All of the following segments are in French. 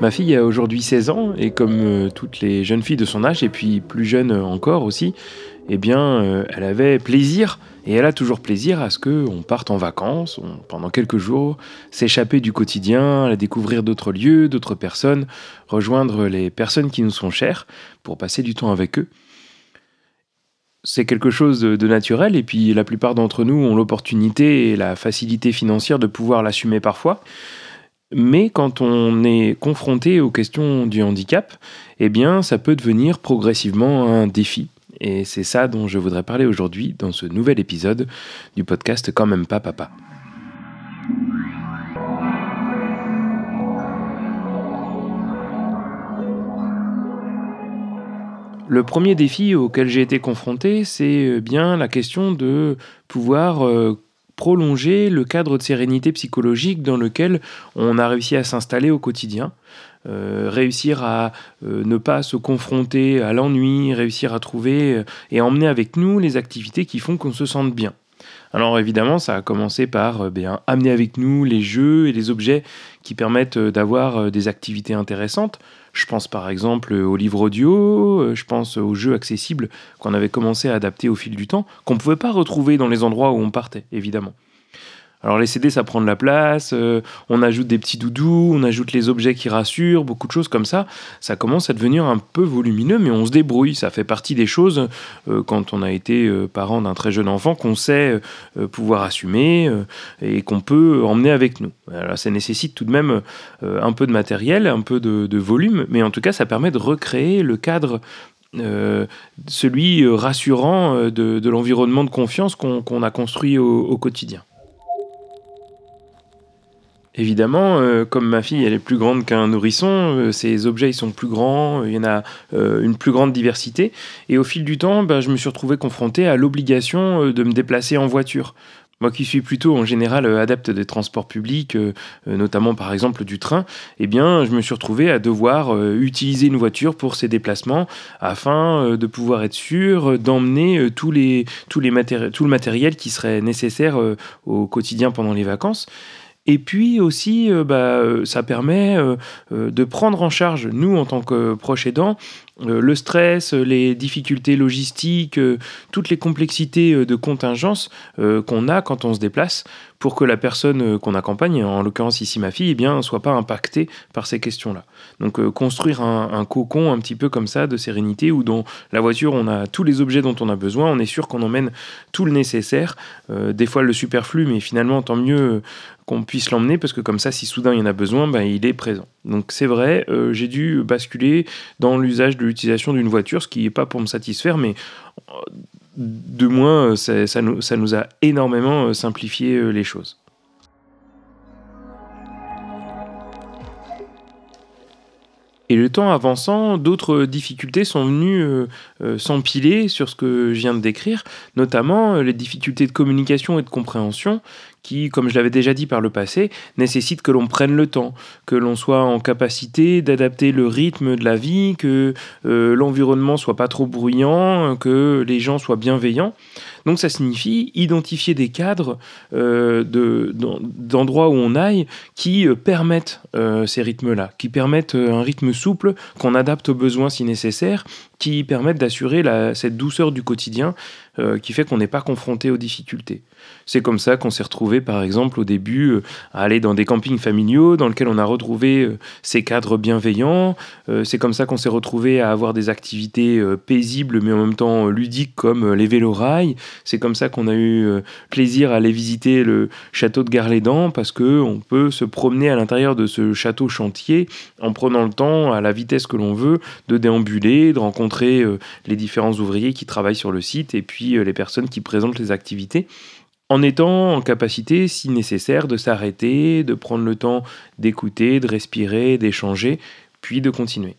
Ma fille a aujourd'hui 16 ans et comme euh, toutes les jeunes filles de son âge et puis plus jeunes encore aussi, eh bien euh, elle avait plaisir et elle a toujours plaisir à ce qu'on parte en vacances pendant quelques jours, s'échapper du quotidien, aller découvrir d'autres lieux, d'autres personnes, rejoindre les personnes qui nous sont chères pour passer du temps avec eux. C'est quelque chose de, de naturel et puis la plupart d'entre nous ont l'opportunité et la facilité financière de pouvoir l'assumer parfois. Mais quand on est confronté aux questions du handicap, eh bien, ça peut devenir progressivement un défi. Et c'est ça dont je voudrais parler aujourd'hui dans ce nouvel épisode du podcast Quand même pas papa. Le premier défi auquel j'ai été confronté, c'est bien la question de pouvoir euh, prolonger le cadre de sérénité psychologique dans lequel on a réussi à s'installer au quotidien. Euh, réussir à euh, ne pas se confronter à l'ennui, réussir à trouver euh, et emmener avec nous les activités qui font qu'on se sente bien. Alors évidemment, ça a commencé par bien, amener avec nous les jeux et les objets qui permettent d'avoir des activités intéressantes. Je pense par exemple aux livres audio, je pense aux jeux accessibles qu'on avait commencé à adapter au fil du temps, qu'on ne pouvait pas retrouver dans les endroits où on partait, évidemment. Alors les CD, ça prend de la place, euh, on ajoute des petits doudous, on ajoute les objets qui rassurent, beaucoup de choses comme ça. Ça commence à devenir un peu volumineux, mais on se débrouille. Ça fait partie des choses, euh, quand on a été euh, parent d'un très jeune enfant, qu'on sait pouvoir assumer et qu'on peut emmener avec nous. Alors ça nécessite tout de même un peu de matériel, un peu de, volume, mais en tout cas, ça permet de recréer le cadre celui rassurant de, l'environnement de confiance qu'on a construit au quotidien. Évidemment, euh, comme ma fille elle est plus grande qu'un nourrisson, euh, ces objets ils sont plus grands, il y en a euh, une plus grande diversité. Et au fil du temps, ben, je me suis retrouvé confronté à l'obligation de me déplacer en voiture. Moi qui suis plutôt en général adepte des transports publics, notamment par exemple du train, eh bien je me suis retrouvé à devoir utiliser une voiture pour ces déplacements afin de pouvoir être sûr d'emmener tous les, tous les tout le matériel qui serait nécessaire au quotidien pendant les vacances. Et puis aussi, euh, bah, euh, ça permet euh, de prendre en charge, nous, en tant que proches aidants, le stress, les difficultés logistiques, toutes les complexités de contingence qu'on a quand on se déplace pour que la personne qu'on accompagne, en l'occurrence ici ma fille, eh bien, soit pas impactée par ces questions-là. Donc construire un, un, cocon un petit peu comme ça de sérénité où dans la voiture on a tous les objets dont on a besoin, on est sûr qu'on emmène tout le nécessaire, des fois le superflu, mais finalement tant mieux qu'on puisse l'emmener parce que comme ça, si soudain il y en a besoin, ben, il est présent. Donc c'est vrai, euh, j'ai dû basculer dans l'usage de l'utilisation d'une voiture, ce qui n'est pas pour me satisfaire, mais euh, de moins, ça, nous, ça nous a énormément euh, simplifié les choses. Et le temps avançant, d'autres difficultés sont venues euh, euh, s'empiler sur ce que je viens de décrire, notamment euh, les difficultés de communication et de compréhension qui, comme je l'avais déjà dit par le passé, nécessitent que l'on prenne le temps, que l'on soit en capacité d'adapter le rythme de la vie, que l'environnement soit pas trop bruyant, que les gens soient bienveillants. Donc ça signifie identifier des cadres euh, d'endroits où on aille qui euh, permettent euh, ces rythmes-là, qui permettent un rythme souple qu'on adapte aux besoins si nécessaire, qui permettent d'assurer cette douceur du quotidien qui fait qu'on n'est pas confronté aux difficultés. C'est comme ça qu'on s'est retrouvé, par exemple, au début, euh, à aller dans des campings familiaux dans lesquels on a retrouvé euh, ces cadres bienveillants. Euh, c'est comme ça qu'on s'est retrouvé à avoir des activités paisibles, mais en même temps ludiques, comme les vélorails. C'est comme ça qu'on a eu plaisir à aller visiter le château de Garlédan, parce qu'on peut se promener à l'intérieur de ce château chantier en prenant le temps, à la vitesse que l'on veut, de déambuler, de rencontrer les différents ouvriers qui travaillent sur le site et puis les personnes qui présentent les activités en étant en capacité, si nécessaire, de s'arrêter, de prendre le temps d'écouter, de respirer, d'échanger, puis de continuer.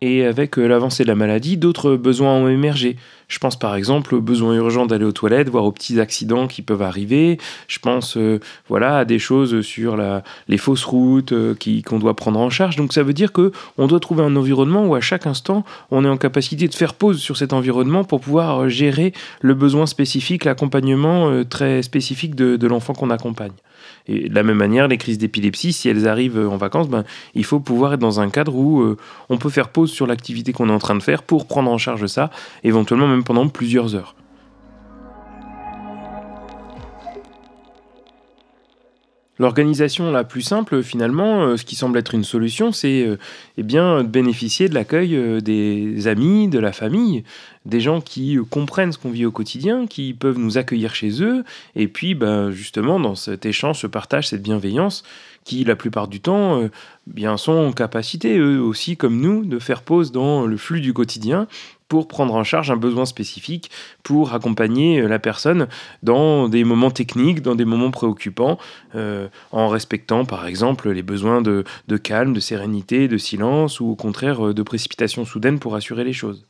Et avec euh, l'avancée de la maladie, d'autres besoins ont émergé. Je pense par exemple au besoin urgent d'aller aux toilettes, voire aux petits accidents qui peuvent arriver. Je pense euh, voilà, à des choses sur les fausses routes euh, qu'on doit prendre en charge. Donc ça veut dire qu'on doit trouver un environnement où à chaque instant, on est en capacité de faire pause sur cet environnement pour pouvoir gérer le besoin spécifique, l'accompagnement très spécifique de l'enfant qu'on accompagne. Et de la même manière, les crises d'épilepsie, si elles arrivent en vacances, ben, il faut pouvoir être dans un cadre où euh, on peut faire pause sur l'activité qu'on est en train de faire pour prendre en charge ça, éventuellement pendant plusieurs heures. L'organisation la plus simple, finalement, euh, ce qui semble être une solution, c'est euh, eh bien de bénéficier de l'accueil euh, des amis, de la famille, des gens qui comprennent ce qu'on vit au quotidien, qui peuvent nous accueillir chez eux, et puis ben, justement dans cet échange, ce partage, cette bienveillance, qui la plupart du temps bien sont en capacité eux aussi comme nous de faire pause dans le flux du quotidien pour prendre en charge un besoin spécifique, pour accompagner euh, la personne dans des moments techniques, dans des moments préoccupants, euh, en respectant par exemple les besoins de, de, calme, de sérénité, de silence, ou au contraire euh, de précipitation soudaine pour assurer les choses.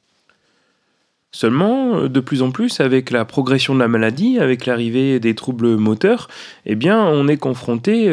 Seulement, de plus en plus, avec la progression de la maladie, avec l'arrivée des troubles moteurs, eh bien, on est confronté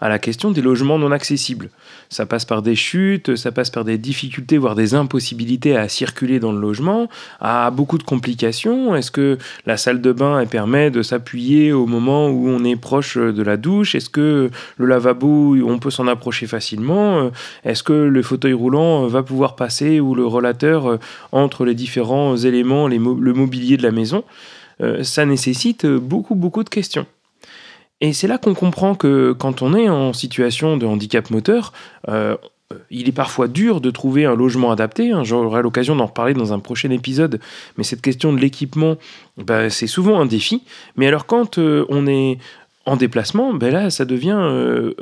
à la question des logements non accessibles. Ça passe par des chutes, ça passe par des difficultés, voire des impossibilités à circuler dans le logement, à beaucoup de complications. Est-ce que la salle de bain permet de s'appuyer au moment où on est proche de la douche? Est-ce que le lavabo, on peut s'en approcher facilement? Est-ce que le fauteuil roulant va pouvoir passer ou le relateur entre les différents éléments, le mobilier de la maison euh, Ça nécessite beaucoup, beaucoup de questions. Et c'est là qu'on comprend que quand on est en situation de handicap moteur, euh, il est parfois dur de trouver un logement adapté. Hein. J'aurai l'occasion d'en reparler dans un prochain épisode. Mais cette question de l'équipement, bah, c'est souvent un défi. Mais alors quand euh, on est en déplacement, ben là, ça devient, euh,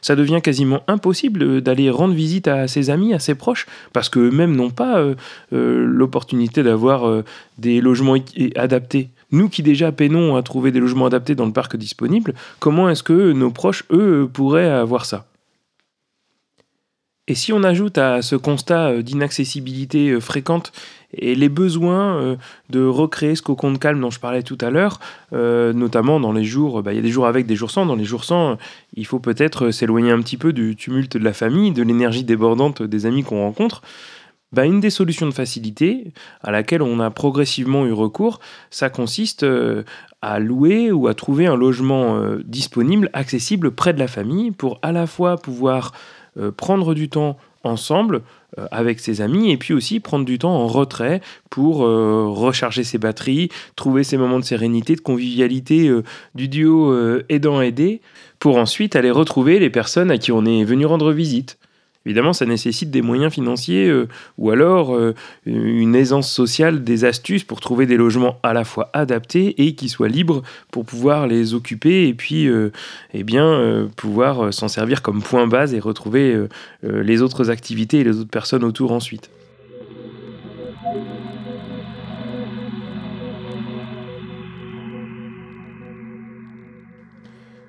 ça devient quasiment impossible d'aller rendre visite à ses amis, à ses proches, parce qu'eux-mêmes n'ont pas l'opportunité d'avoir des logements adaptés. Nous qui déjà peinons à trouver des logements adaptés dans le parc disponible, comment est-ce que nos proches, eux, pourraient avoir ça? Et si on ajoute à ce constat euh, d'inaccessibilité euh, fréquente et les besoins euh, de recréer ce cocon de calme dont je parlais tout à l'heure, notamment dans les jours, bah, il y a des jours avec, des jours sans, dans les jours sans, il faut peut-être s'éloigner un petit peu du tumulte de la famille, de l'énergie débordante des amis qu'on rencontre, bah, une des solutions de facilité à laquelle on a progressivement eu recours, ça consiste à louer ou à trouver un logement disponible, accessible près de la famille pour à la fois pouvoir prendre du temps ensemble avec ses amis et puis aussi prendre du temps en retrait pour recharger ses batteries, trouver ces moments de sérénité, de convivialité du duo aidant-aidé pour ensuite aller retrouver les personnes à qui on est venu rendre visite. Évidemment, ça nécessite des moyens financiers euh, ou alors euh, une aisance sociale, des astuces pour trouver des logements à la fois adaptés et qui soient libres pour pouvoir les occuper et puis euh, eh pouvoir s'en servir comme point base et retrouver les autres activités et les autres personnes autour ensuite.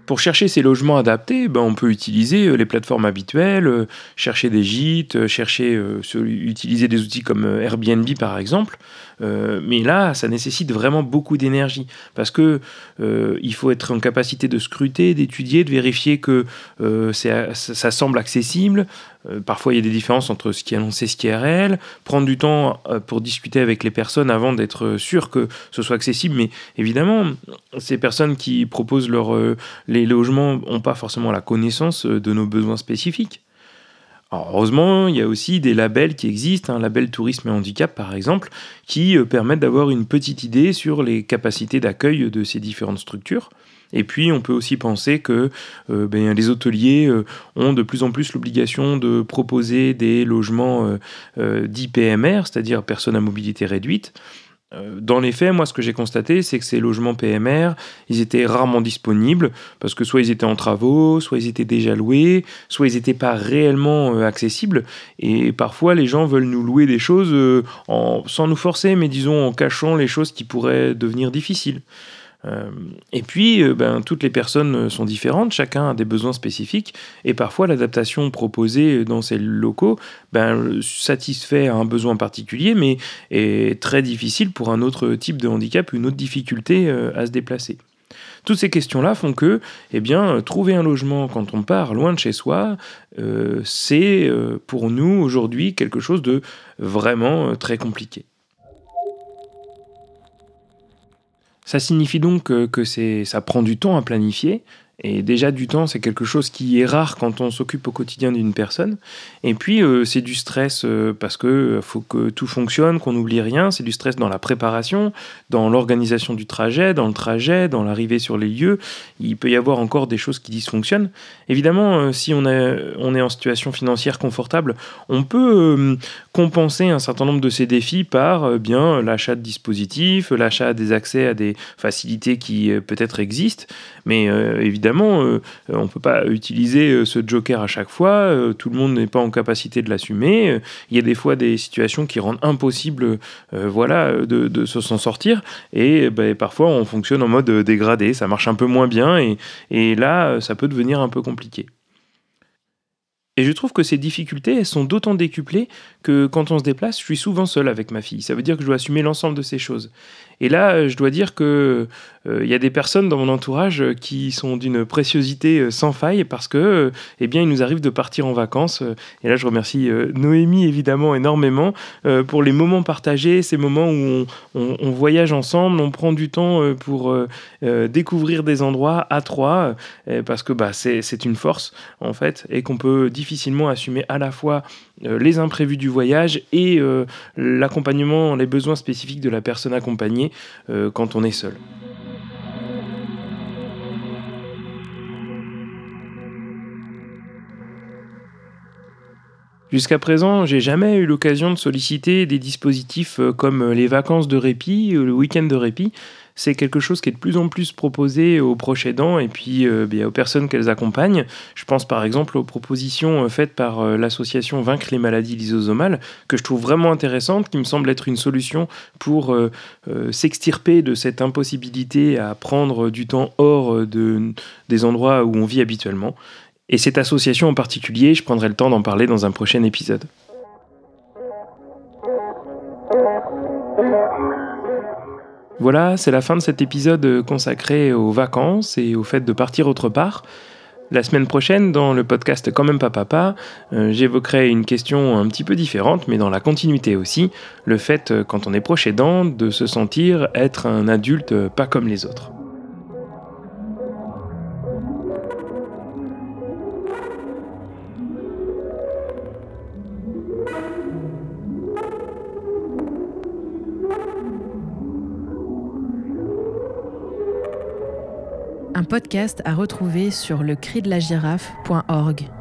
Pour chercher ces logements adaptés, ben, on peut utiliser euh, les plateformes habituelles, euh, chercher des gîtes, euh, chercher, utiliser des outils comme Airbnb par exemple. mais là, ça nécessite vraiment beaucoup d'énergie parce que il faut être en capacité de scruter, d'étudier, de vérifier que ça semble accessible, euh, parfois, il y a des différences entre ce qui est annoncé et ce qui est réel. Prendre du temps euh, pour discuter avec les personnes avant d'être sûr que ce soit accessible. Mais évidemment, ces personnes qui proposent euh, les logements n'ont pas forcément la connaissance de nos besoins spécifiques. Heureusement, il y a aussi des labels qui existent, un label tourisme et handicap par exemple, qui permettent d'avoir une petite idée sur les capacités d'accueil de ces différentes structures. Et puis, on peut aussi penser que euh, ben, les hôteliers euh, ont de plus en plus l'obligation de proposer des logements euh, dits PMR, c'est-à-dire personnes à mobilité réduite. Dans les faits, moi, ce que j'ai constaté, c'est que ces logements PMR, ils étaient rarement disponibles parce que soit ils étaient en travaux, soit ils étaient déjà loués, soit ils n'étaient pas réellement accessibles. Et parfois, les gens veulent nous louer des choses sans nous forcer, mais disons en cachant les choses qui pourraient devenir difficiles. Euh, et puis, euh, ben, toutes les personnes sont différentes, chacun a des besoins spécifiques, et parfois l'adaptation proposée dans ces locaux ben, satisfait un besoin particulier, mais est très difficile pour un autre type de handicap, une autre difficulté à se déplacer. Toutes ces questions-là font que, eh bien, trouver un logement quand on part loin de chez soi, euh, c'est euh, pour nous aujourd'hui quelque chose de vraiment euh, très compliqué. Ça signifie donc que ça prend du temps à planifier, et déjà, du temps, c'est quelque chose qui est rare quand on s'occupe au quotidien d'une personne. Et puis, euh, c'est du stress euh, parce que euh, faut que tout fonctionne, qu'on n'oublie rien. C'est du stress dans la préparation, dans l'organisation du trajet, dans le trajet, dans l'arrivée sur les lieux. Il peut y avoir encore des choses qui dysfonctionnent. Évidemment, si on, on est en situation financière confortable, on peut compenser un certain nombre de ces défis par bien l'achat de dispositifs, l'achat des accès à des facilités qui peut-être existent. Mais évidemment, euh, on ne peut pas utiliser euh, ce joker à chaque fois. Euh, tout le monde n'est pas en capacité de l'assumer. Il y a des fois des situations qui rendent impossible voilà, de, s'en sortir. Et ben, parfois, on fonctionne en mode dégradé. Ça marche un peu moins bien. Et, là, ça peut devenir un peu compliqué. Et je trouve que ces difficultés, sont d'autant décuplées que quand on se déplace, je suis souvent seul avec ma fille. Ça veut dire que je dois assumer l'ensemble de ces choses. Et là, je dois dire que euh, il y a des personnes dans mon entourage qui sont d'une préciosité euh, sans faille parce que, eh bien, il nous arrive de partir en vacances. Et là, je remercie euh, Noémie évidemment énormément pour les moments partagés, ces moments où on, voyage ensemble, on prend du temps pour découvrir des endroits à trois, parce que bah, c'est une force en fait, et qu'on peut difficilement assumer à la fois les imprévus du voyage et l'accompagnement, les besoins spécifiques de la personne accompagnée quand on est seul. Jusqu'à présent, j'ai jamais eu l'occasion de solliciter des dispositifs euh, comme les vacances de répit, ou le week-end de répit. C'est quelque chose qui est de plus en plus proposé aux proches aidants et puis euh, aux personnes qu'elles accompagnent. Je pense par exemple aux propositions euh, faites par l'association Vaincre les maladies lysosomales, que je trouve vraiment intéressante, qui me semble être une solution pour s'extirper de cette impossibilité à prendre du temps hors de, des endroits où on vit habituellement. Et cette association en particulier, je prendrai le temps d'en parler dans un prochain épisode. Voilà, c'est la fin de cet épisode consacré aux vacances et au fait de partir autre part. La semaine prochaine, dans le podcast Quand même pas papa, euh, j'évoquerai une question un petit peu différente, mais dans la continuité aussi, le fait, euh, quand on est proche aidant, de se sentir être un adulte pas comme les autres. Podcast à retrouver sur le.